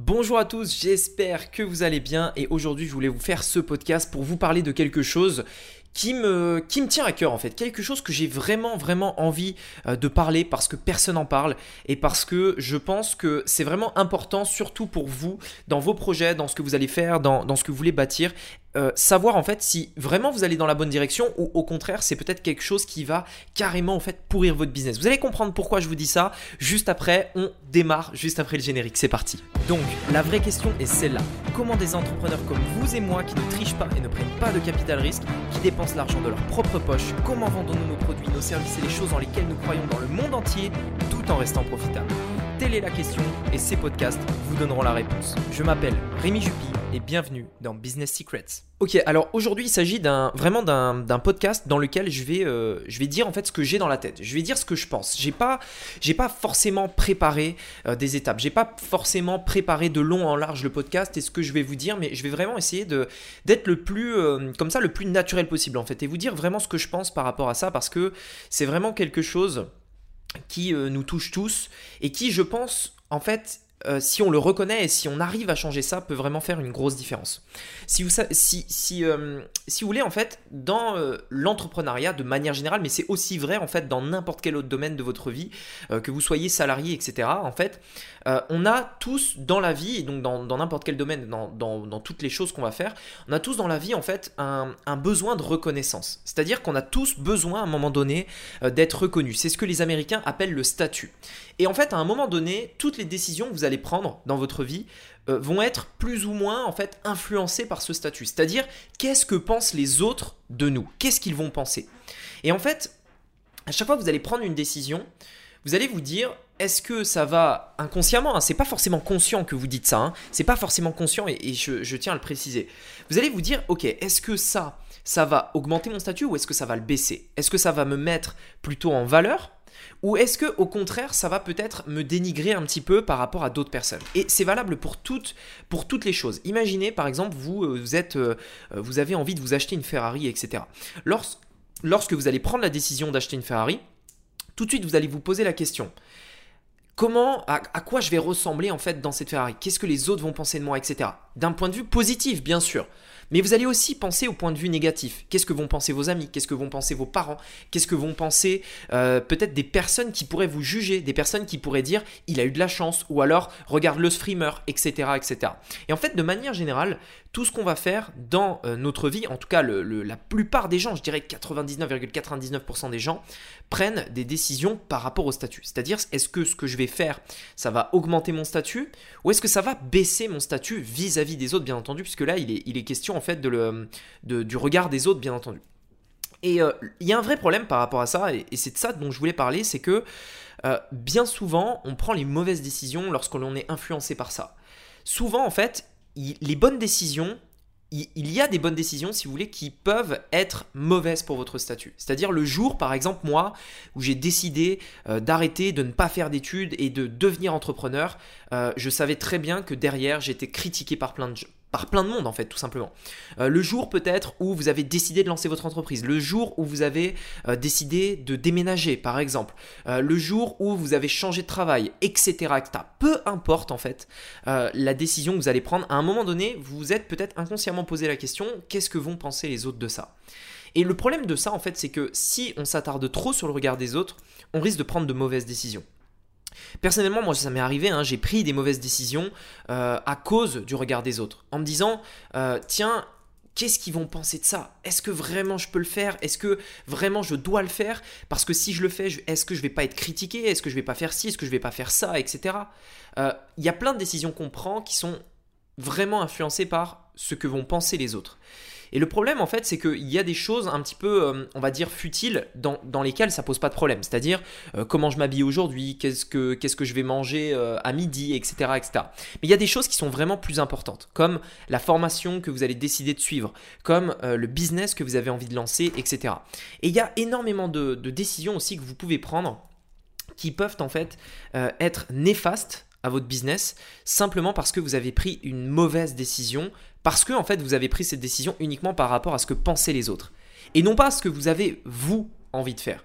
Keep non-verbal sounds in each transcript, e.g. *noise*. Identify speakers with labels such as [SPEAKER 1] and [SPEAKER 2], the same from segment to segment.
[SPEAKER 1] Bonjour à tous, j'espère que vous allez bien et aujourd'hui je voulais vous faire ce podcast pour vous parler de quelque chose qui me, tient à cœur en fait, quelque chose que j'ai vraiment vraiment envie euh, de parler parce que personne n'en parle et parce que je pense que c'est vraiment important surtout pour vous dans vos projets, dans ce que vous allez faire, dans ce que vous voulez bâtir euh, savoir en fait si vraiment vous allez dans la bonne direction ou au contraire c'est peut-être quelque chose qui va carrément en fait pourrir votre business. Vous allez comprendre pourquoi je vous dis ça juste après, on démarre juste après le générique, c'est parti. Donc la vraie question est celle-là. Comment des entrepreneurs comme vous et moi qui ne trichent pas et ne prennent pas de capital risque, qui dépensent l'argent de leur propre poche, comment vendons-nous nos produits, nos services et les choses dans lesquelles nous croyons dans le monde entier tout en restant profitables? Telle est la question et ces podcasts vous donneront la réponse. Je m'appelle Rémi Jupy et bienvenue dans Business Secrets. Ok, alors aujourd'hui il s'agit d'un vraiment d'un podcast dans lequel je vais euh, je vais dire en fait ce que j'ai dans la tête. Je vais dire ce que je pense. J'ai pas j'ai pas forcément préparé euh, des étapes. J'ai pas forcément préparé de long en large le podcast et ce que je vais vous dire, mais je vais vraiment essayer de d'être le plus euh, comme ça le plus naturel possible en fait et vous dire vraiment ce que je pense par rapport à ça parce que c'est vraiment quelque chose qui euh, nous touche tous et qui, je pense, en fait, euh, si on le reconnaît et si on arrive à changer ça, peut vraiment faire une grosse différence. Si vous, si, si, euh, si vous voulez, en fait, dans l'entrepreneuriat de manière générale, mais c'est aussi vrai, en fait, dans n'importe quel autre domaine de votre vie, que vous soyez salarié, etc., en fait, euh, on a tous dans la vie, donc dans n'importe quel domaine, dans, toutes les choses qu'on va faire, on a tous dans la vie en fait un, besoin de reconnaissance. C'est-à-dire qu'on a tous besoin à un moment donné euh, d'être reconnu. C'est ce que les Américains appellent le statut. Et en fait, à un moment donné, toutes les décisions que vous allez prendre dans votre vie euh, vont être plus ou moins en fait influencées par ce statut. C'est-à-dire, qu'est-ce que pensent les autres de nous? Qu'est-ce qu'ils vont penser? Et en fait, à chaque fois que vous allez prendre une décision, vous allez vous dire est-ce que ça va inconsciemment hein, C'est pas forcément conscient que vous dites ça. Hein, c'est pas forcément conscient et, je, tiens à le préciser. Vous allez vous dire ok, est-ce que ça, va augmenter mon statut ou est-ce que ça va le baisser? Est-ce que ça va me mettre plutôt en valeur ou est-ce que au contraire ça va peut-être me dénigrer un petit peu par rapport à d'autres personnes? Et c'est valable pour toutes, les choses. Imaginez par exemple euh, êtes, euh, vous avez envie de vous acheter une Ferrari, etc. lorsque vous allez prendre la décision d'acheter une Ferrari, tout de suite vous allez vous poser la question comment, à, quoi je vais ressembler en fait dans cette Ferrari? Qu'est-ce que les autres vont penser de moi, etc. D'un point de vue positif, bien sûr. Mais vous allez aussi penser au point de vue négatif. Qu'est-ce que vont penser vos amis? Qu'est-ce que vont penser vos parents? Qu'est-ce que vont penser euh, peut-être des personnes qui pourraient vous juger, des personnes qui pourraient dire il a eu de la chance ou alors regarde le streamer, etc., etc. Et en fait, de manière générale, tout ce qu'on va faire dans euh, notre vie, en tout cas la plupart des gens, je dirais 99,99% des gens, prennent des décisions par rapport au statut. C'est-à-dire, est-ce que ce que je vais faire, ça va augmenter mon statut ou est-ce que ça va baisser mon statut vis-à-vis des autres, bien entendu, puisque là, il est, question en fait du regard des autres, bien entendu. Et euh, il y a un vrai problème par rapport à ça, et, c'est de ça dont je voulais parler, c'est que euh, bien souvent, on prend les mauvaises décisions lorsqu'on est influencé par ça. Souvent, en fait, les bonnes décisions, il y a des bonnes décisions, si vous voulez, qui peuvent être mauvaises pour votre statut. C'est-à-dire le jour, par exemple, moi, où j'ai décidé euh, d'arrêter, de ne pas faire d'études et de devenir entrepreneur, je savais très bien que derrière, j'étais critiqué par plein de, par plein de monde en fait tout simplement. Euh, le jour peut-être où vous avez décidé de lancer votre entreprise, le jour où vous avez euh, décidé de déménager par exemple, euh, le jour où vous avez changé de travail, etc. etc. Peu importe en fait la décision que vous allez prendre, à un moment donné vous vous êtes peut-être inconsciemment posé la question qu'est-ce que vont penser les autres de ça? Et le problème de ça en fait c'est que si on s'attarde trop sur le regard des autres, on risque de prendre de mauvaises décisions. Personnellement, moi, ça m'est arrivé, hein, j'ai pris des mauvaises décisions euh, à cause du regard des autres, en me disant, euh, tiens, qu'est-ce qu'ils vont penser de ça? Est-ce que vraiment je peux le faire? Est-ce que vraiment je dois le faire? Parce que si je le fais, est-ce que je vais pas être critiqué? Est-ce que je vais pas faire ci? Est-ce que je vais pas faire ça? Etc. Euh, il y a plein de décisions qu'on prend qui sont vraiment influencées par ce que vont penser les autres. Et le problème, en fait, c'est qu'il y a des choses un petit peu, euh, on va dire, futiles dans, lesquelles ça pose pas de problème. C'est-à-dire euh, comment je m'habille aujourd'hui, qu'est-ce que, je vais manger euh, à midi, etc., etc. Mais il y a des choses qui sont vraiment plus importantes, comme la formation que vous allez décider de suivre, comme le business que vous avez envie de lancer, etc. Et il y a énormément de décisions aussi que vous pouvez prendre qui peuvent en fait être néfastes à votre business simplement parce que vous avez pris une mauvaise décision parce que en fait vous avez pris cette décision uniquement par rapport à ce que pensaient les autres et non pas à ce que vous avez vous envie de faire.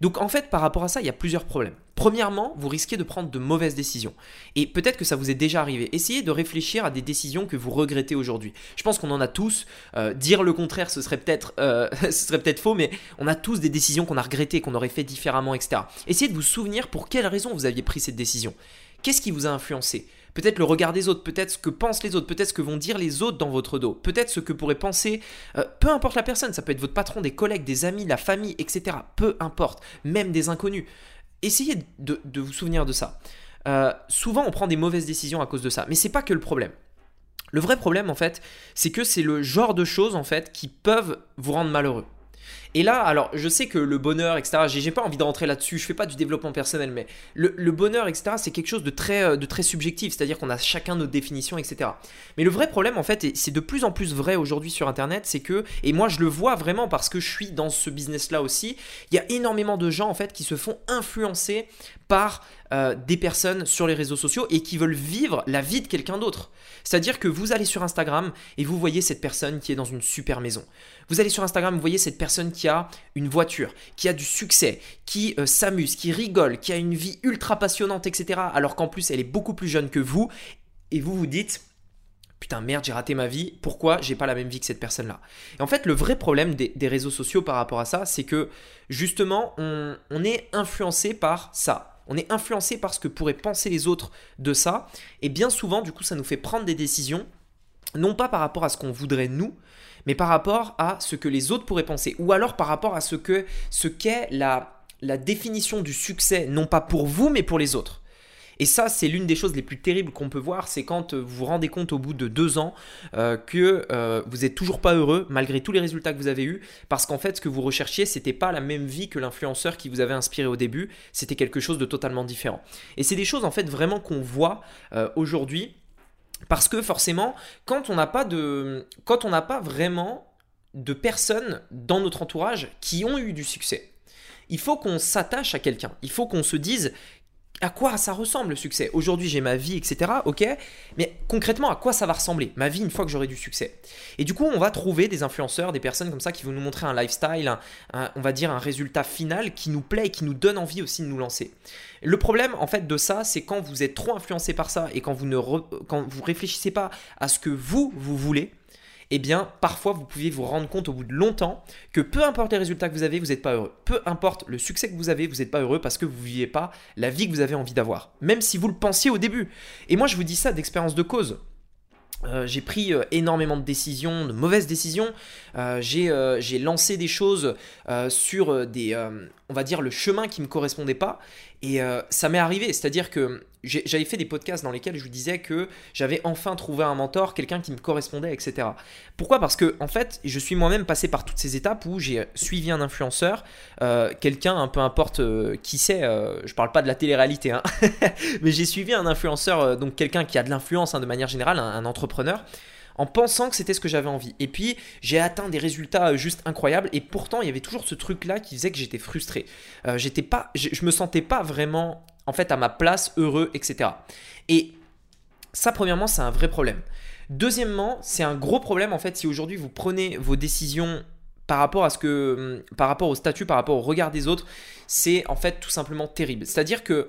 [SPEAKER 1] Donc en fait par rapport à ça il y a plusieurs problèmes. Premièrement, vous risquez de prendre de mauvaises décisions. Et peut-être que ça vous est déjà arrivé. Essayez de réfléchir à des décisions que vous regrettez aujourd'hui. Je pense qu'on en a tous. Euh, dire le contraire, ce serait peut-être euh, *laughs* peut faux, mais on a tous des décisions qu'on a regrettées, qu'on aurait fait différemment, etc. Essayez de vous souvenir pour quelle raison vous aviez pris cette décision. Qu'est-ce qui vous a influencé? Peut-être le regard des autres, peut-être ce que pensent les autres, peut-être ce que vont dire les autres dans votre dos, peut-être ce que pourrait penser, euh, peu importe la personne, ça peut être votre patron, des collègues, des amis, la famille, etc. Peu importe, même des inconnus. Essayez de, vous souvenir de ça. Euh, souvent, on prend des mauvaises décisions à cause de ça, mais c'est pas que le problème. Le vrai problème, en fait, c'est que c'est le genre de choses, en fait, qui peuvent vous rendre malheureux. Et là, alors, je sais que le bonheur, etc., j'ai pas envie de rentrer là-dessus, je fais pas du développement personnel, mais le, bonheur, etc., c'est quelque chose de très, euh, de très subjectif, c'est-à-dire qu'on a chacun nos définitions, etc. Mais le vrai problème, en fait, et c'est de plus en plus vrai aujourd'hui sur Internet, c'est que, et moi je le vois vraiment parce que je suis dans ce business-là aussi, il y a énormément de gens, en fait, qui se font influencer par euh, des personnes sur les réseaux sociaux et qui veulent vivre la vie de quelqu'un d'autre. C'est-à-dire que vous allez sur Instagram et vous voyez cette personne qui est dans une super maison. Vous allez sur Instagram, vous voyez cette personne qui a une voiture, qui a du succès, qui euh, s'amuse, qui rigole, qui a une vie ultra passionnante, etc. Alors qu'en plus, elle est beaucoup plus jeune que vous. Et vous vous dites, putain merde j'ai raté ma vie, pourquoi j'ai pas la même vie que cette personne-là? Et en fait le vrai problème des, réseaux sociaux par rapport à ça, c'est que justement on, on, est influencé par ça. On est influencé par ce que pourraient penser les autres de ça. Et bien souvent du coup ça nous fait prendre des décisions, non pas par rapport à ce qu'on voudrait nous, mais par rapport à ce que les autres pourraient penser, ou alors par rapport à ce que ce qu'est la, définition du succès, non pas pour vous, mais pour les autres. Et ça, c'est l'une des choses les plus terribles qu'on peut voir, c'est quand vous vous rendez compte au bout de deux ans euh, que euh, vous n'êtes toujours pas heureux malgré tous les résultats que vous avez eus, parce qu'en fait, ce que vous recherchiez, c'était pas la même vie que l'influenceur qui vous avait inspiré au début, c'était quelque chose de totalement différent. Et c'est des choses en fait vraiment qu'on voit euh, aujourd'hui parce que forcément, quand on n'a pas vraiment de personnes dans notre entourage qui ont eu du succès, il faut qu'on s'attache à quelqu'un. Il faut qu'on se dise à quoi ça ressemble le succès? Aujourd'hui j'ai ma vie, etc. Ok, mais concrètement à quoi ça va ressembler? Ma vie une fois que j'aurai du succès Et du coup on va trouver des influenceurs, des personnes comme ça qui vont nous montrer un lifestyle, on va dire un résultat final qui nous plaît et qui nous donne envie aussi de nous lancer. Le problème en fait de ça, c'est quand vous êtes trop influencé par ça et quand vous ne réfléchissez pas à ce que vous vous voulez, eh bien, parfois, vous pouviez vous rendre compte au bout de longtemps que peu importe les résultats que vous avez, vous n'êtes pas heureux. Peu importe le succès que vous avez, vous n'êtes pas heureux parce que vous ne vivez pas la vie que vous avez envie d'avoir. Même si vous le pensiez au début. Et moi, je vous dis ça d'expérience de cause. Euh, j'ai pris euh, énormément de décisions, de mauvaises décisions. Euh, j'ai lancé des choses sur des, on va dire, le chemin qui ne me correspondait pas. Et ça m'est arrivé, c'est-à-dire que j'avais fait des podcasts dans lesquels je vous disais que j'avais enfin trouvé un mentor, quelqu'un qui me correspondait, etc. Pourquoi? Parce que en fait, je suis moi-même passé par toutes ces étapes où j'ai suivi un influenceur, quelqu'un, un peu importe qui c'est, je parle pas de la télé-réalité, hein, *laughs* mais j'ai suivi un influenceur, donc quelqu'un qui a de l'influence hein, de manière générale, un entrepreneur en pensant que c'était ce que j'avais envie. Et puis j'ai atteint des résultats euh, juste incroyables et pourtant il y avait toujours ce truc là qui faisait que j'étais frustré. Euh, pas, je, me sentais pas vraiment en fait à ma place, heureux, etc. Et ça premièrement c'est un vrai problème. Deuxièmement, c'est un gros problème en fait si aujourd'hui vous prenez vos décisions par rapport à ce que, hum, par rapport au statut, par rapport au regard des autres, c'est en fait tout simplement terrible. C'est-à-dire que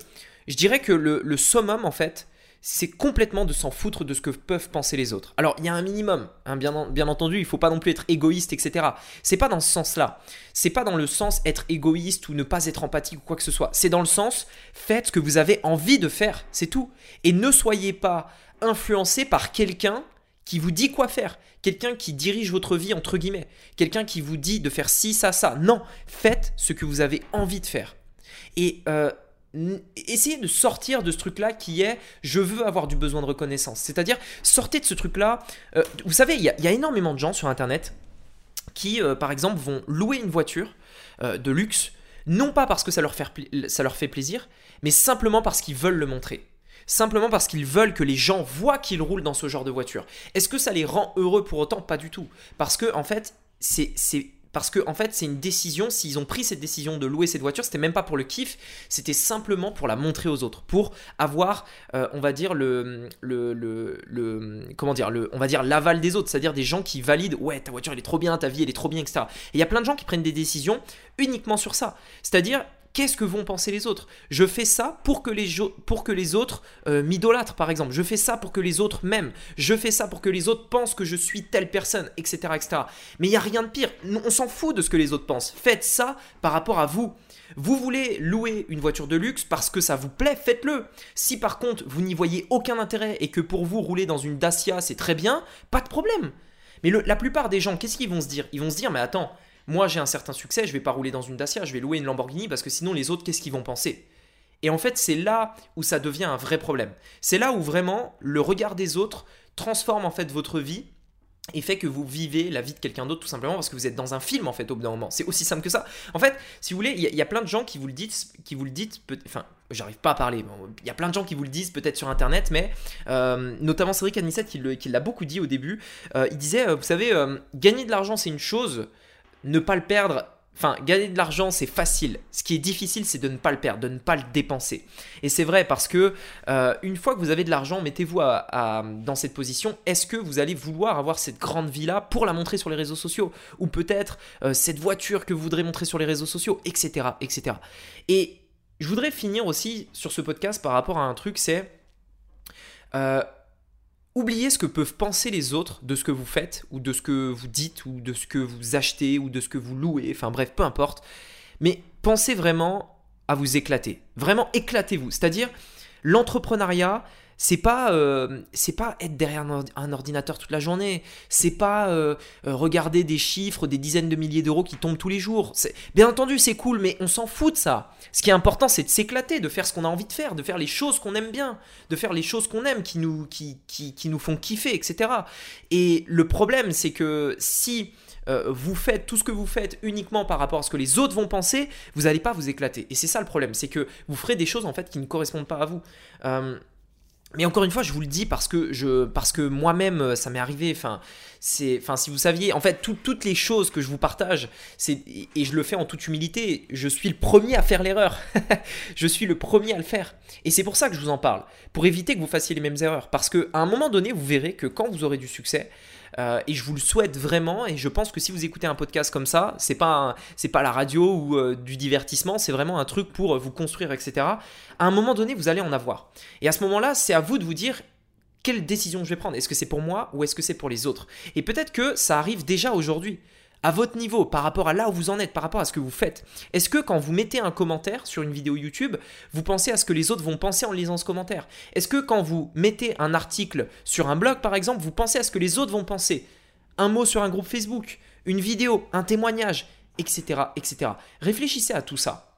[SPEAKER 1] je dirais que le, le summum en fait, c'est complètement de s'en foutre de ce que peuvent penser les autres. Alors, il y a un minimum, hein, bien, entendu, il faut pas non plus être égoïste, etc. C'est pas dans ce sens-là. C'est pas dans le sens être égoïste ou ne pas être empathique ou quoi que ce soit. C'est dans le sens, faites ce que vous avez envie de faire, c'est tout. Et ne soyez pas influencé par quelqu'un qui vous dit quoi faire, quelqu'un qui dirige votre vie entre guillemets, quelqu'un qui vous dit de faire ci, ça, ça. Non, faites ce que vous avez envie de faire. Et euh, essayez de sortir de ce truc-là qui est je veux avoir du besoin de reconnaissance. C'est-à-dire, sortez de ce truc-là. Euh, vous savez, il y, a énormément de gens sur Internet qui, euh, par exemple, vont louer une voiture euh, de luxe, non pas parce que ça leur, fait, ça leur fait plaisir, mais simplement parce qu'ils veulent le montrer. Simplement parce qu'ils veulent que les gens voient qu'ils roulent dans ce genre de voiture. Est-ce que ça les rend heureux pour autant? Pas du tout. Parce que, en fait, c'est parce que en fait c'est une décision, s'ils ont pris cette décision de louer cette voiture, c'était même pas pour le kiff, c'était simplement pour la montrer aux autres, pour avoir, euh, on va dire le, le, comment dire, on va dire l'aval des autres, c'est-à-dire des gens qui valident, ouais ta voiture elle est trop bien, ta vie elle est trop bien, etc. Et il y a plein de gens qui prennent des décisions uniquement sur ça, c'est-à-dire qu'est-ce que vont penser les autres? Je fais ça pour que les, pour que les autres euh, m'idolâtrent, par exemple. Je fais ça pour que les autres m'aiment. Je fais ça pour que les autres pensent que je suis telle personne, etc. etc. Mais il n'y a rien de pire. On s'en fout de ce que les autres pensent. Faites ça par rapport à vous. Vous voulez louer une voiture de luxe parce que ça vous plaît, faites-le. Si par contre vous n'y voyez aucun intérêt et que pour vous rouler dans une Dacia c'est très bien, pas de problème. Mais la plupart des gens, qu'est-ce qu'ils vont se dire? Ils vont se dire mais attends, moi j'ai un certain succès, je vais pas rouler dans une Dacia, je vais louer une Lamborghini parce que sinon les autres qu'est-ce qu'ils vont penser? Et en fait c'est là où ça devient un vrai problème. C'est là où vraiment le regard des autres transforme en fait votre vie et fait que vous vivez la vie de quelqu'un d'autre tout simplement parce que vous êtes dans un film en fait au bout d'un moment. C'est aussi simple que ça. En fait, si vous voulez, il y, a plein de gens qui vous le disent, qui vous le dites, enfin, j'arrive pas à parler. Il y a plein de gens qui vous le disent peut-être sur internet, mais euh, notamment Cédric Anissette qui l'a beaucoup dit au début. Euh, il disait, euh, vous savez, gagner de l'argent c'est une chose, ne pas le perdre Enfin, gagner de l'argent, c'est facile. Ce qui est difficile, c'est de ne pas le perdre, de ne pas le dépenser. Et c'est vrai parce que euh, une fois que vous avez de l'argent, mettez-vous dans cette position. Est-ce que vous allez vouloir avoir cette grande vie-là pour la montrer sur les réseaux sociaux? Ou peut-être euh, cette voiture que vous voudrez montrer sur les réseaux sociaux, etc., etc. Et je voudrais finir aussi sur ce podcast par rapport à un truc, c'est... Euh, Oubliez ce que peuvent penser les autres de ce que vous faites, ou de ce que vous dites, ou de ce que vous achetez, ou de ce que vous louez, enfin bref, peu importe. Mais pensez vraiment à vous éclater. Vraiment éclatez-vous. C'est-à-dire, l'entrepreneuriat, c'est pas euh, c'est pas être derrière un ordinateur toute la journée c'est pas euh, euh, regarder des chiffres des dizaines de milliers d'euros qui tombent tous les jours bien entendu c'est cool mais on s'en fout de ça ce qui est important c'est de s'éclater de faire ce qu'on a envie de faire de faire les choses qu'on aime bien de faire les choses qu'on aime qui nous qui, qui, qui, nous font kiffer etc et le problème c'est que si vous faites tout ce que vous faites uniquement par rapport à ce que les autres vont penser, vous n'allez pas vous éclater. Et c'est ça le problème, c'est que vous ferez des choses en fait qui ne correspondent pas à vous. Mais encore une fois, je vous le dis parce que je, parce que moi-même, euh, ça m'est arrivé. Enfin, c'est, enfin, si vous saviez, en fait, toutes les choses que je vous partage, c'est et je le fais en toute humilité. Je suis le premier à faire l'erreur. *laughs* je suis le premier à le faire. Et c'est pour ça que je vous en parle, pour éviter que vous fassiez les mêmes erreurs. Parce que à un moment donné, vous verrez que quand vous aurez du succès, euh, et je vous le souhaite vraiment. Et je pense que si vous écoutez un podcast comme ça, c'est pas c'est pas la radio ou euh, du divertissement, c'est vraiment un truc pour vous construire, etc. À un moment donné, vous allez en avoir. Et à ce moment-là, c'est à vous de vous dire quelle décision je vais prendre. Est-ce que c'est pour moi ou est-ce que c'est pour les autres? Et peut-être que ça arrive déjà aujourd'hui à votre niveau, par rapport à là où vous en êtes, par rapport à ce que vous faites. Est-ce que quand vous mettez un commentaire sur une vidéo YouTube, vous pensez à ce que les autres vont penser en lisant ce commentaire? Est-ce que quand vous mettez un article sur un blog, par exemple, vous pensez à ce que les autres vont penser? Un mot sur un groupe Facebook, une vidéo, un témoignage, etc., etc. Réfléchissez à tout ça.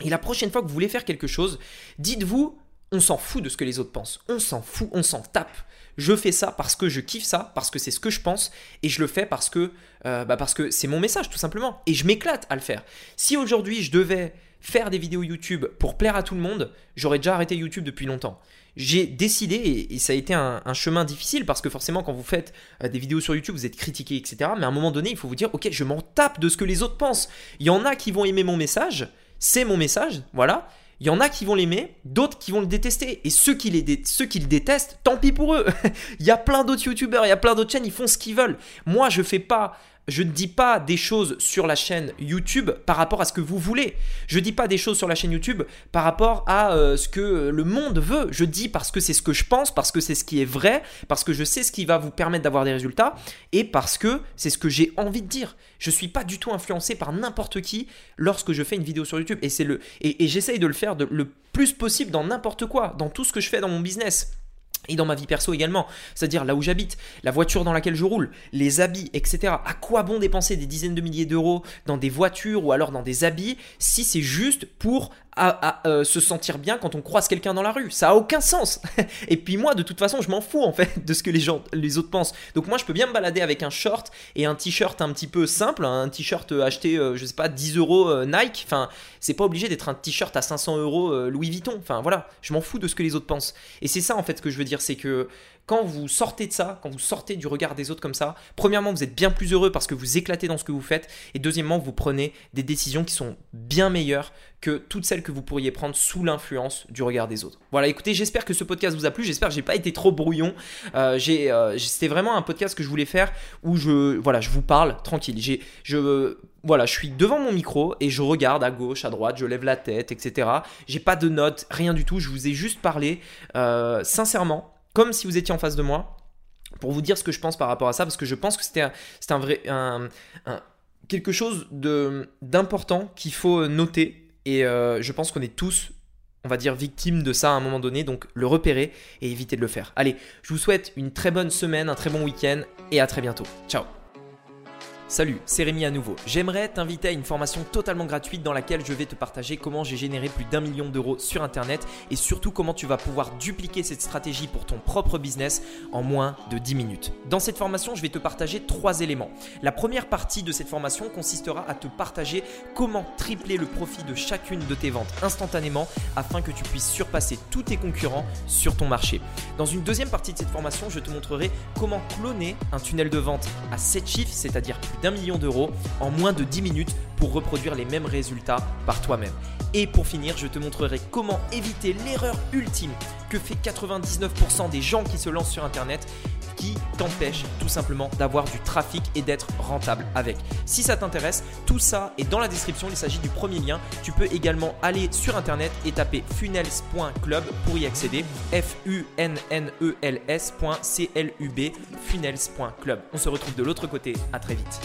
[SPEAKER 1] Et la prochaine fois que vous voulez faire quelque chose, dites-vous, on s'en fout de ce que les autres pensent. On s'en fout, on s'en tape je fais ça parce que je kiffe ça, parce que c'est ce que je pense, et je le fais parce que euh, bah c'est mon message tout simplement, et je m'éclate à le faire. Si aujourd'hui je devais faire des vidéos YouTube pour plaire à tout le monde, j'aurais déjà arrêté YouTube depuis longtemps. J'ai décidé, et, ça a été un, chemin difficile, parce que forcément quand vous faites euh, des vidéos sur YouTube, vous êtes critiqué, etc. Mais à un moment donné, il faut vous dire, ok, je m'en tape de ce que les autres pensent. Il y en a qui vont aimer mon message, c'est mon message, voilà. Il y en a qui vont l'aimer, d'autres qui vont le détester. Et ceux qui, le détestent, tant pis pour eux. *laughs* il y a plein d'autres youtubeurs, il y a plein d'autres chaînes, ils font ce qu'ils veulent. Moi, je fais pas je ne dis pas des choses sur la chaîne YouTube par rapport à ce que vous voulez. Je ne dis pas des choses sur la chaîne YouTube par rapport à euh, ce que le monde veut. Je dis parce que c'est ce que je pense, parce que c'est ce qui est vrai, parce que je sais ce qui va vous permettre d'avoir des résultats et parce que c'est ce que j'ai envie de dire. Je ne suis pas du tout influencé par n'importe qui lorsque je fais une vidéo sur YouTube et c'est le et, j'essaye de le faire le plus possible dans n'importe quoi, dans tout ce que je fais dans mon business et dans ma vie perso également, c'est-à-dire là où j'habite, la voiture dans laquelle je roule, les habits, etc. À quoi bon dépenser des dizaines de milliers d'euros dans des voitures ou alors dans des habits si c'est juste pour à, euh, se sentir bien quand on croise quelqu'un dans la rue. Ça a aucun sens. *laughs* et puis moi, de toute façon, je m'en fous en fait *laughs* de ce que les gens, les autres pensent. Donc moi, je peux bien me balader avec un short et un t-shirt un petit peu simple, un t-shirt euh, acheté, euh, je sais pas, 10 euros Nike. Enfin, c'est pas obligé d'être un t-shirt à 500 euros Louis Vuitton. Enfin voilà, je m'en fous de ce que les autres pensent. Et c'est ça en fait que je veux dire, c'est que quand vous sortez de ça, quand vous sortez du regard des autres comme ça, premièrement, vous êtes bien plus heureux parce que vous éclatez dans ce que vous faites. Et deuxièmement, vous prenez des décisions qui sont bien meilleures que toutes celles que vous pourriez prendre sous l'influence du regard des autres. Voilà, écoutez, j'espère que ce podcast vous a plu. J'espère que j'ai pas été trop brouillon. Euh, euh, c'était vraiment un podcast que je voulais faire où je, voilà, je vous parle tranquille. J'ai, je, voilà, je suis devant mon micro et je regarde à gauche, à droite, je lève la tête, etc. J'ai pas de notes, rien du tout. Je vous ai juste parlé euh, sincèrement comme si vous étiez en face de moi, pour vous dire ce que je pense par rapport à ça, parce que je pense que c'était un, vrai, quelque chose d'important qu'il faut noter, et euh, je pense qu'on est tous, on va dire, victimes de ça à un moment donné, donc le repérer et éviter de le faire. Allez, je vous souhaite une très bonne semaine, un très bon week-end, et à très bientôt. Ciao Salut, c'est Rémi à nouveau. J'aimerais t'inviter à une formation totalement gratuite dans laquelle je vais te partager comment j'ai généré plus d'un million d'euros sur Internet et surtout comment tu vas pouvoir dupliquer cette stratégie pour ton propre business en moins de 10 minutes. Dans cette formation, je vais te partager trois éléments. La première partie de cette formation consistera à te partager comment tripler le profit de chacune de tes ventes instantanément afin que tu puisses surpasser tous tes concurrents sur ton marché. Dans une deuxième partie de cette formation, je te montrerai comment cloner un tunnel de vente à 7 chiffres, c'est-à-dire plus d'un million d'euros en moins de 10 minutes pour reproduire les mêmes résultats par toi-même. Et pour finir, je te montrerai comment éviter l'erreur ultime que fait 99% des gens qui se lancent sur Internet qui t'empêche tout simplement d'avoir du trafic et d'être rentable avec. Si ça t'intéresse, tout ça est dans la description, il s'agit du premier lien. Tu peux également aller sur internet et taper funnels.club pour y accéder. F U N N E L S.club. funnels.club. On se retrouve de l'autre côté, à très vite.